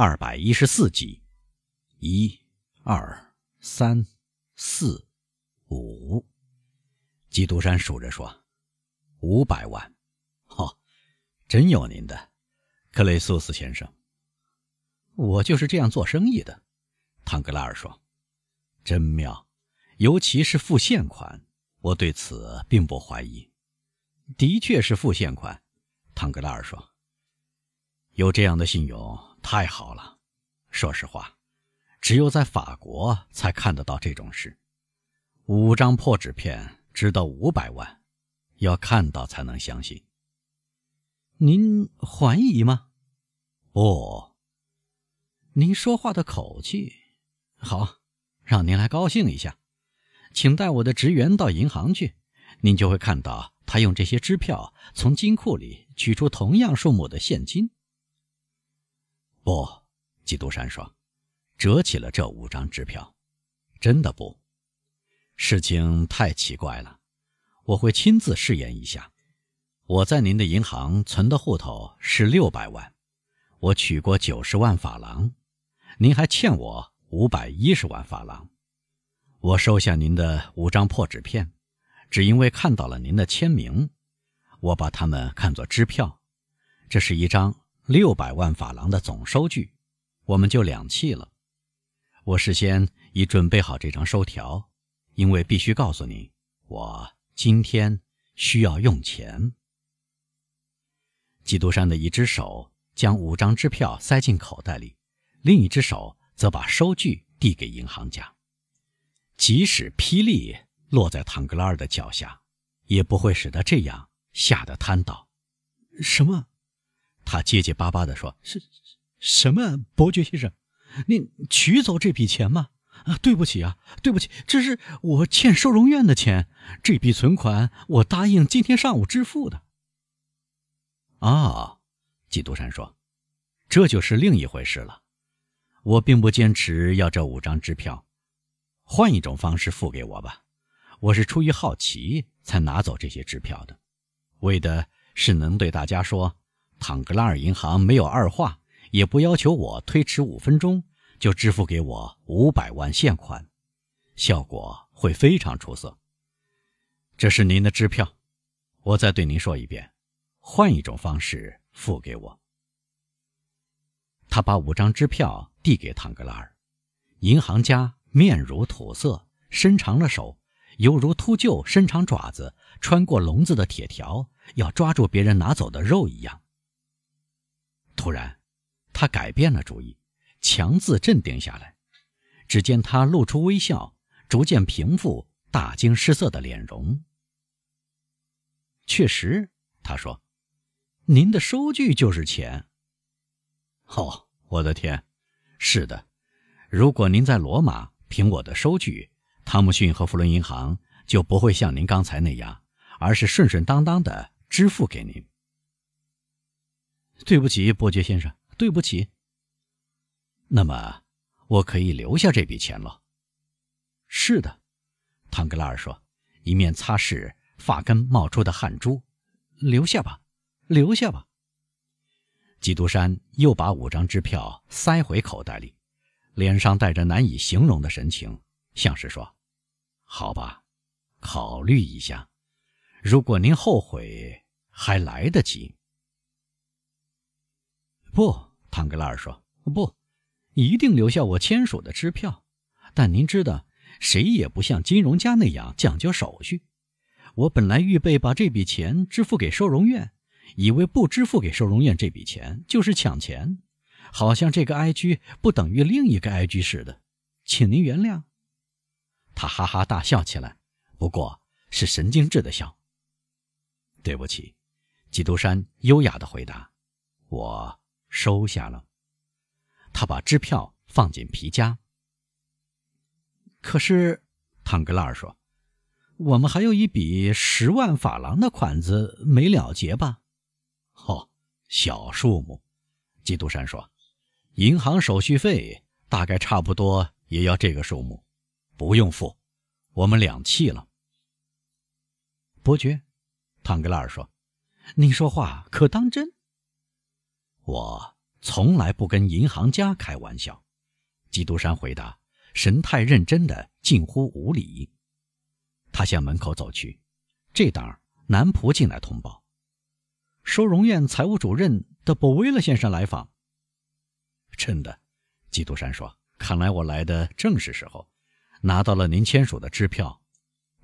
二百一十四集。一、二、三、四、五。基督山数着说：“五百万。”哦，真有您的，克雷苏斯先生。我就是这样做生意的，唐格拉尔说：“真妙，尤其是付现款，我对此并不怀疑。的确是付现款。”唐格拉尔说：“有这样的信用太好了。说实话，只有在法国才看得到这种事。五张破纸片值得五百万，要看到才能相信。您怀疑吗？不。”您说话的口气，好，让您来高兴一下，请带我的职员到银行去，您就会看到他用这些支票从金库里取出同样数目的现金。不，基督山说，折起了这五张支票，真的不，事情太奇怪了，我会亲自试验一下。我在您的银行存的户头是六百万，我取过九十万法郎。您还欠我五百一十万法郎，我收下您的五张破纸片，只因为看到了您的签名，我把它们看作支票。这是一张六百万法郎的总收据，我们就两讫了。我事先已准备好这张收条，因为必须告诉你，我今天需要用钱。基督山的一只手将五张支票塞进口袋里。另一只手则把收据递给银行家。即使霹雳落在唐格拉尔的脚下，也不会使他这样吓得瘫倒。什么？他结结巴巴地说：“是，什么？伯爵先生，您取走这笔钱吗？啊，对不起啊，对不起，这是我欠收容院的钱。这笔存款我答应今天上午支付的。”啊，基督山说：“这就是另一回事了。”我并不坚持要这五张支票，换一种方式付给我吧。我是出于好奇才拿走这些支票的，为的是能对大家说，唐格拉尔银行没有二话，也不要求我推迟五分钟就支付给我五百万现款，效果会非常出色。这是您的支票，我再对您说一遍，换一种方式付给我。他把五张支票。递给唐格拉尔，银行家面如土色，伸长了手，犹如秃鹫伸长爪子穿过笼子的铁条，要抓住别人拿走的肉一样。突然，他改变了主意，强自镇定下来。只见他露出微笑，逐渐平复大惊失色的脸容。确实，他说：“您的收据就是钱。”哦，我的天！是的，如果您在罗马凭我的收据，汤姆逊和弗伦银行就不会像您刚才那样，而是顺顺当当的支付给您。对不起，伯爵先生，对不起。那么，我可以留下这笔钱了。是的，唐格拉尔说，一面擦拭发根冒出的汗珠。留下吧，留下吧。基督山又把五张支票塞回口袋里，脸上带着难以形容的神情，像是说：“好吧，考虑一下。如果您后悔，还来得及。”不，唐格拉尔说：“不，一定留下我签署的支票。但您知道，谁也不像金融家那样讲究手续。我本来预备把这笔钱支付给收容院。”以为不支付给收容院这笔钱就是抢钱，好像这个哀居不等于另一个哀居似的，请您原谅。他哈哈大笑起来，不过是神经质的笑。对不起，基督山优雅的回答：“我收下了。”他把支票放进皮夹。可是，唐格拉尔说：“我们还有一笔十万法郎的款子没了结吧？”哦，小数目，基督山说：“银行手续费大概差不多也要这个数目，不用付，我们两气了。”伯爵，唐格拉尔说：“你说话可当真？”我从来不跟银行家开玩笑。基督山回答，神态认真的近乎无礼。他向门口走去，这当男仆进来通报，收容院财务主任的博威勒先生来访。真的，基督山说：“看来我来的正是时候，拿到了您签署的支票，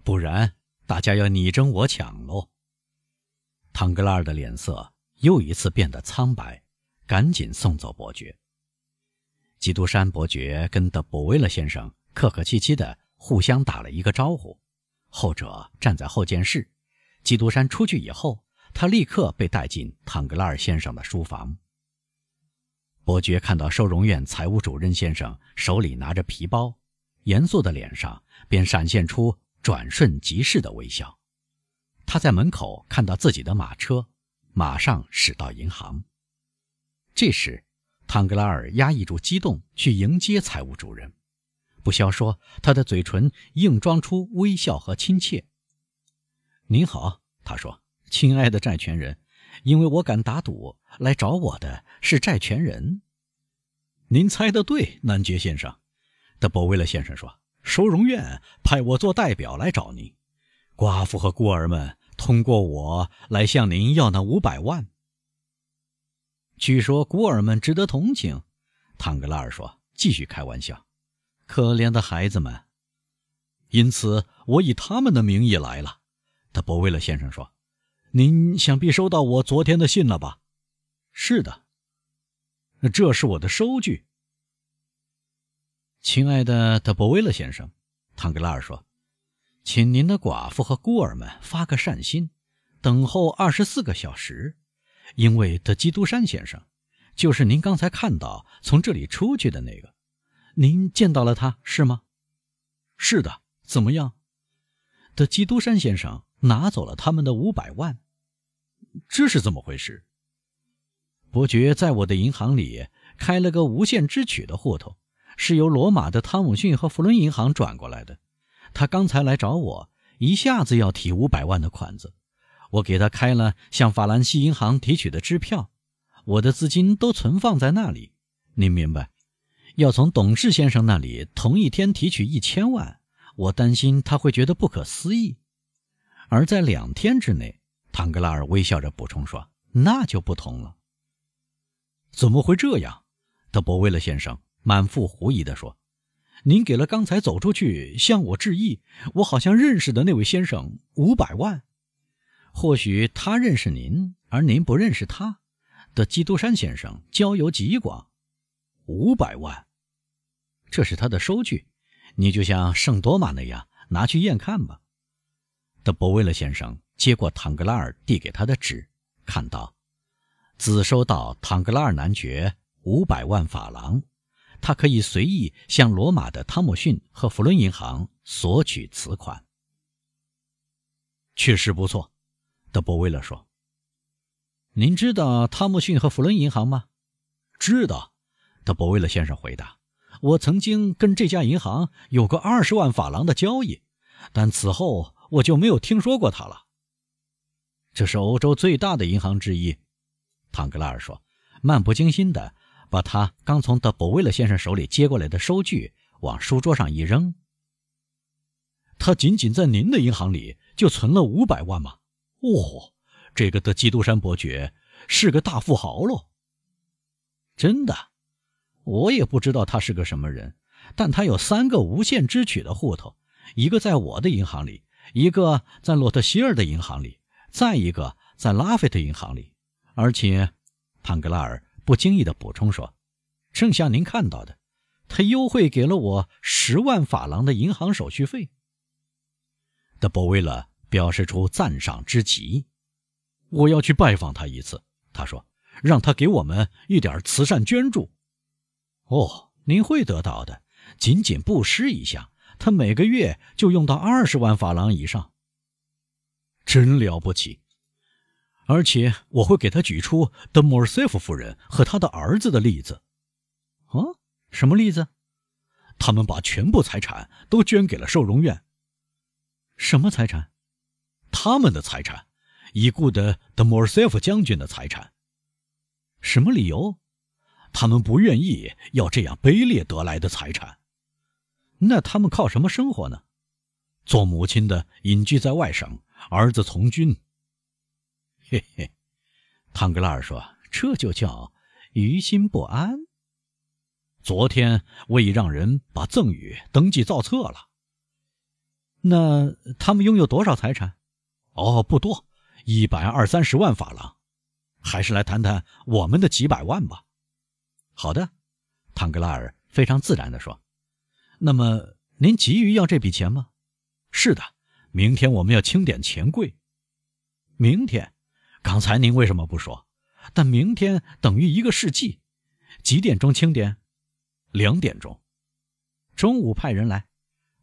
不然大家要你争我抢喽。”唐格拉尔的脸色又一次变得苍白，赶紧送走伯爵。基督山伯爵跟德博威勒先生客客气气的互相打了一个招呼，后者站在后见室。基督山出去以后，他立刻被带进唐格拉尔先生的书房。伯爵看到收容院财务主任先生手里拿着皮包，严肃的脸上便闪现出转瞬即逝的微笑。他在门口看到自己的马车，马上驶到银行。这时，唐格拉尔压抑住激动去迎接财务主任，不消说，他的嘴唇硬装出微笑和亲切。“您好。”他说，“亲爱的债权人。”因为我敢打赌，来找我的是债权人。您猜得对，男爵先生。德伯威勒先生说：“收容院派我做代表来找您。寡妇和孤儿们通过我来向您要那五百万。据说孤儿们值得同情。”唐格拉尔说：“继续开玩笑，可怜的孩子们。因此，我以他们的名义来了。”德博威勒先生说。您想必收到我昨天的信了吧？是的，这是我的收据。亲爱的德博威勒先生，唐格拉尔说：“请您的寡妇和孤儿们发个善心，等候二十四个小时，因为德基督山先生，就是您刚才看到从这里出去的那个，您见到了他是吗？是的。怎么样？德基督山先生拿走了他们的五百万。”这是怎么回事？伯爵在我的银行里开了个无限支取的户头，是由罗马的汤姆逊和弗伦银行转过来的。他刚才来找我，一下子要提五百万的款子，我给他开了向法兰西银行提取的支票，我的资金都存放在那里。您明白？要从董事先生那里同一天提取一千万，我担心他会觉得不可思议，而在两天之内。唐格拉尔微笑着补充说：“那就不同了。怎么会这样？”德博威勒先生满腹狐疑地说：“您给了刚才走出去向我致意，我好像认识的那位先生五百万。或许他认识您，而您不认识他。的基督山先生交游极广，五百万，这是他的收据，你就像圣多玛那样拿去验看吧。”的博威勒先生。接过唐格拉尔递给他的纸，看到，子收到唐格拉尔男爵五百万法郎，他可以随意向罗马的汤姆逊和弗伦银行索取此款。确实不错，德博威勒说。您知道汤姆逊和弗伦银行吗？知道，德博威勒先生回答。我曾经跟这家银行有过二十万法郎的交易，但此后我就没有听说过他了。这是欧洲最大的银行之一，唐格拉尔说，漫不经心地把他刚从德博威勒先生手里接过来的收据往书桌上一扔。他仅仅在您的银行里就存了五百万吗？哦，这个的基督山伯爵是个大富豪喽。真的，我也不知道他是个什么人，但他有三个无限支取的户头，一个在我的银行里，一个在洛特希尔的银行里。再一个，在拉菲特银行里，而且，潘格拉尔不经意地补充说：“正像您看到的，他优惠给了我十万法郎的银行手续费。”德博威了表示出赞赏之极：“我要去拜访他一次。”他说：“让他给我们一点慈善捐助。”哦，您会得到的，仅仅布施一下，他每个月就用到二十万法郎以上。真了不起，而且我会给他举出德莫尔塞夫夫人和他的儿子的例子。啊，什么例子？他们把全部财产都捐给了收容院。什么财产？他们的财产，已故的德莫尔塞夫将军的财产。什么理由？他们不愿意要这样卑劣得来的财产。那他们靠什么生活呢？做母亲的隐居在外省，儿子从军。嘿嘿，汤格拉尔说：“这就叫于心不安。”昨天我已让人把赠与登记造册了。那他们拥有多少财产？哦，不多，一百二三十万法郎。还是来谈谈我们的几百万吧。好的，唐格拉尔非常自然地说。那么您急于要这笔钱吗？是的，明天我们要清点钱柜。明天？刚才您为什么不说？但明天等于一个世纪。几点钟清点？两点钟。中午派人来。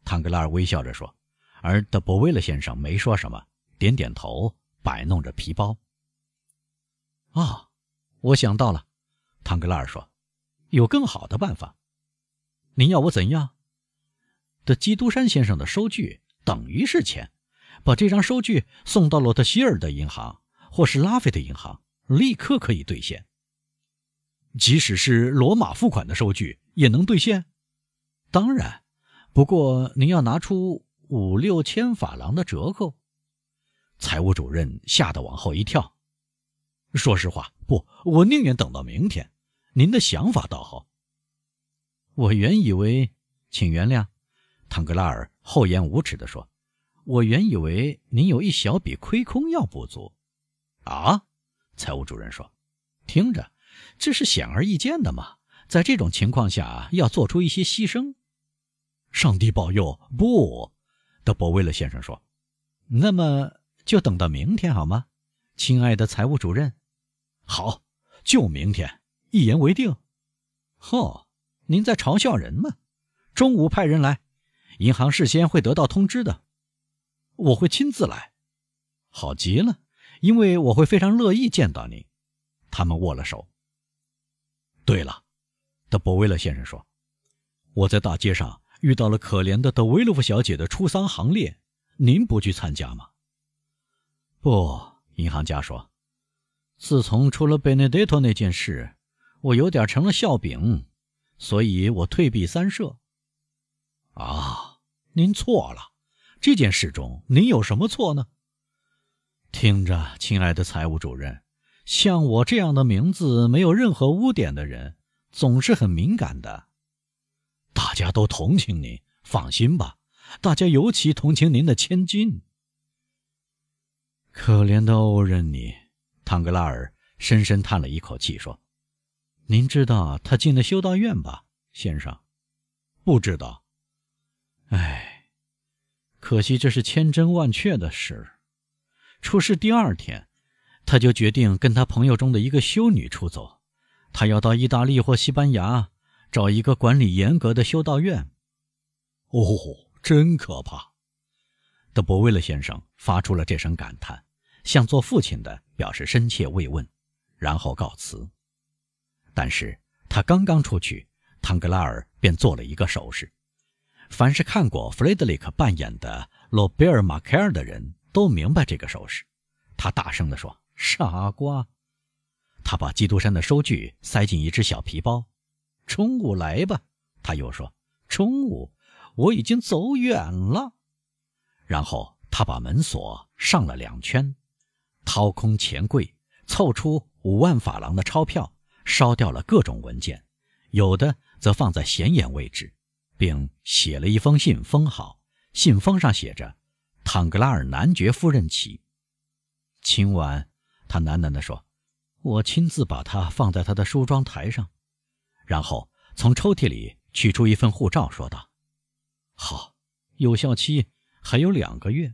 唐格拉尔微笑着说。而德博威勒先生没说什么，点点头，摆弄着皮包。啊，我想到了，唐格拉尔说：“有更好的办法。您要我怎样？的基督山先生的收据等于是钱，把这张收据送到洛特希尔的银行或是拉菲的银行，立刻可以兑现。即使是罗马付款的收据也能兑现。当然，不过您要拿出。”五六千法郎的折扣，财务主任吓得往后一跳。说实话，不，我宁愿等到明天。您的想法倒好。我原以为，请原谅，唐格拉尔厚颜无耻地说：“我原以为您有一小笔亏空要补足。”啊，财务主任说：“听着，这是显而易见的嘛。在这种情况下，要做出一些牺牲。上帝保佑，不。”德伯威勒先生说：“那么就等到明天好吗，亲爱的财务主任？好，就明天，一言为定。嚯，您在嘲笑人吗？中午派人来，银行事先会得到通知的。我会亲自来，好极了，因为我会非常乐意见到您。”他们握了手。对了，德伯威勒先生说：“我在大街上。”遇到了可怜的德维洛夫小姐的出丧行列，您不去参加吗？不，银行家说，自从出了贝内德托那件事，我有点成了笑柄，所以我退避三舍。啊，您错了，这件事中您有什么错呢？听着，亲爱的财务主任，像我这样的名字没有任何污点的人，总是很敏感的。大家都同情您，放心吧。大家尤其同情您的千金。可怜的欧仁尼，唐格拉尔深深叹了一口气，说：“您知道他进了修道院吧，先生？不知道。唉，可惜这是千真万确的事。出事第二天，他就决定跟他朋友中的一个修女出走，他要到意大利或西班牙。”找一个管理严格的修道院。哦，真可怕！德伯威勒先生发出了这声感叹，向做父亲的表示深切慰问，然后告辞。但是他刚刚出去，唐格拉尔便做了一个手势。凡是看过弗雷德里克扮演的罗贝尔·马凯尔的人都明白这个手势。他大声地说：“傻瓜！”他把基督山的收据塞进一只小皮包。中午来吧，他又说：“中午我已经走远了。”然后他把门锁上了两圈，掏空钱柜，凑出五万法郎的钞票，烧掉了各种文件，有的则放在显眼位置，并写了一封信，封好。信封上写着：“唐格拉尔男爵夫人起。”今晚，他喃喃地说：“我亲自把它放在他的梳妆台上。”然后从抽屉里取出一份护照，说道：“好，有效期还有两个月。”